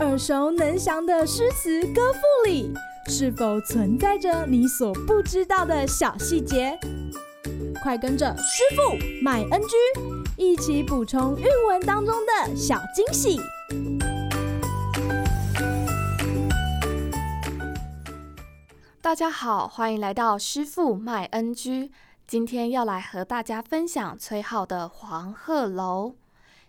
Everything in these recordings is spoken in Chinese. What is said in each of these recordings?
耳熟能详的诗词歌赋里，是否存在着你所不知道的小细节？快跟着师傅麦恩居一起补充韵文当中的小惊喜！大家好，欢迎来到师傅麦恩居。今天要来和大家分享崔颢的《黄鹤楼》。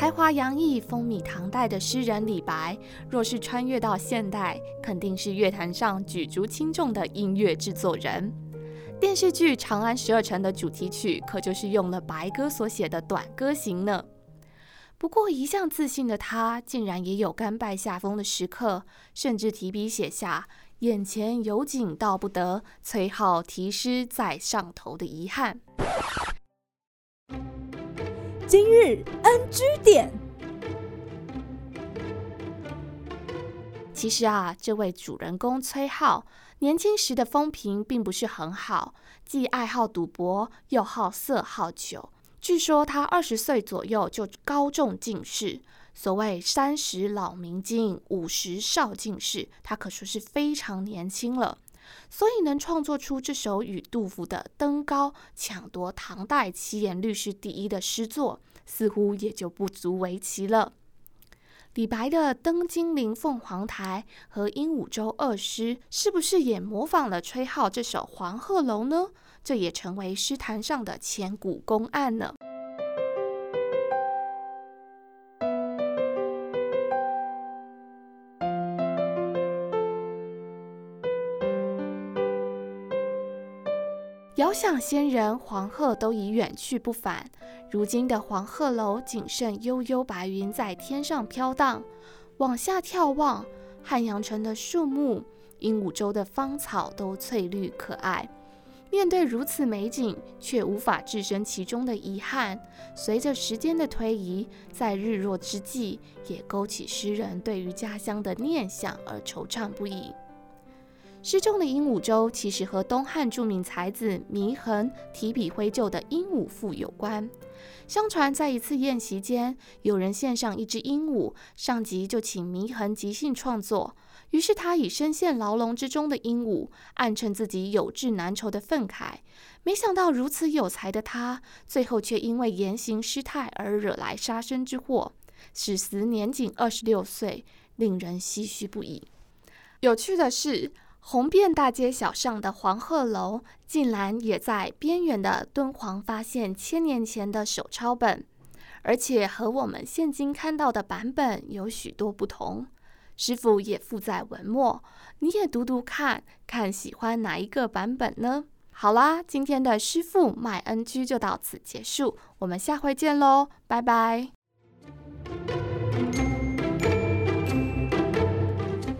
才华洋溢、风靡唐代的诗人李白，若是穿越到现代，肯定是乐坛上举足轻重的音乐制作人。电视剧《长安十二城》的主题曲可就是用了白鸽所写的《短歌行》呢。不过，一向自信的他，竟然也有甘拜下风的时刻，甚至提笔写下“眼前有景道不得，崔颢题诗在上头”的遗憾。今日 NG 点。其实啊，这位主人公崔浩。年轻时的风评并不是很好，既爱好赌博，又好色好酒。据说他二十岁左右就高中进士，所谓三十老明经，五十少进士，他可说是非常年轻了。所以能创作出这首与杜甫的《登高》抢夺唐代七言律诗第一的诗作，似乎也就不足为奇了。李白的《登金陵凤凰台》和《鹦鹉洲》二诗，是不是也模仿了崔颢这首《黄鹤楼》呢？这也成为诗坛上的千古公案呢。遥想先人黄鹤都已远去不返。如今的黄鹤楼仅剩悠悠白云在天上飘荡，往下眺望，汉阳城的树木、鹦鹉洲的芳草都翠绿可爱。面对如此美景，却无法置身其中的遗憾，随着时间的推移，在日落之际，也勾起诗人对于家乡的念想而惆怅不已。诗中的鹦鹉洲其实和东汉著名才子祢衡提笔挥就的《鹦鹉赋》有关。相传在一次宴席间，有人献上一只鹦鹉，上级就请祢衡即兴创作。于是他以身陷牢笼之中的鹦鹉，暗称自己有志难酬的愤慨。没想到如此有才的他，最后却因为言行失态而惹来杀身之祸，死时年仅二十六岁，令人唏嘘不已。有趣的是，红遍大街小巷的黄鹤楼，竟然也在边远的敦煌发现千年前的手抄本，而且和我们现今看到的版本有许多不同。师傅也附在文末，你也读读看，看喜欢哪一个版本呢？好啦，今天的师傅麦恩居就到此结束，我们下回见喽，拜拜。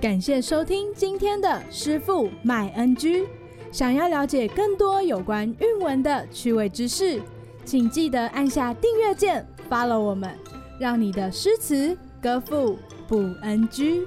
感谢收听今天的师傅麦恩居。想要了解更多有关韵文的趣味知识，请记得按下订阅键，follow 我们，让你的诗词歌赋不 NG。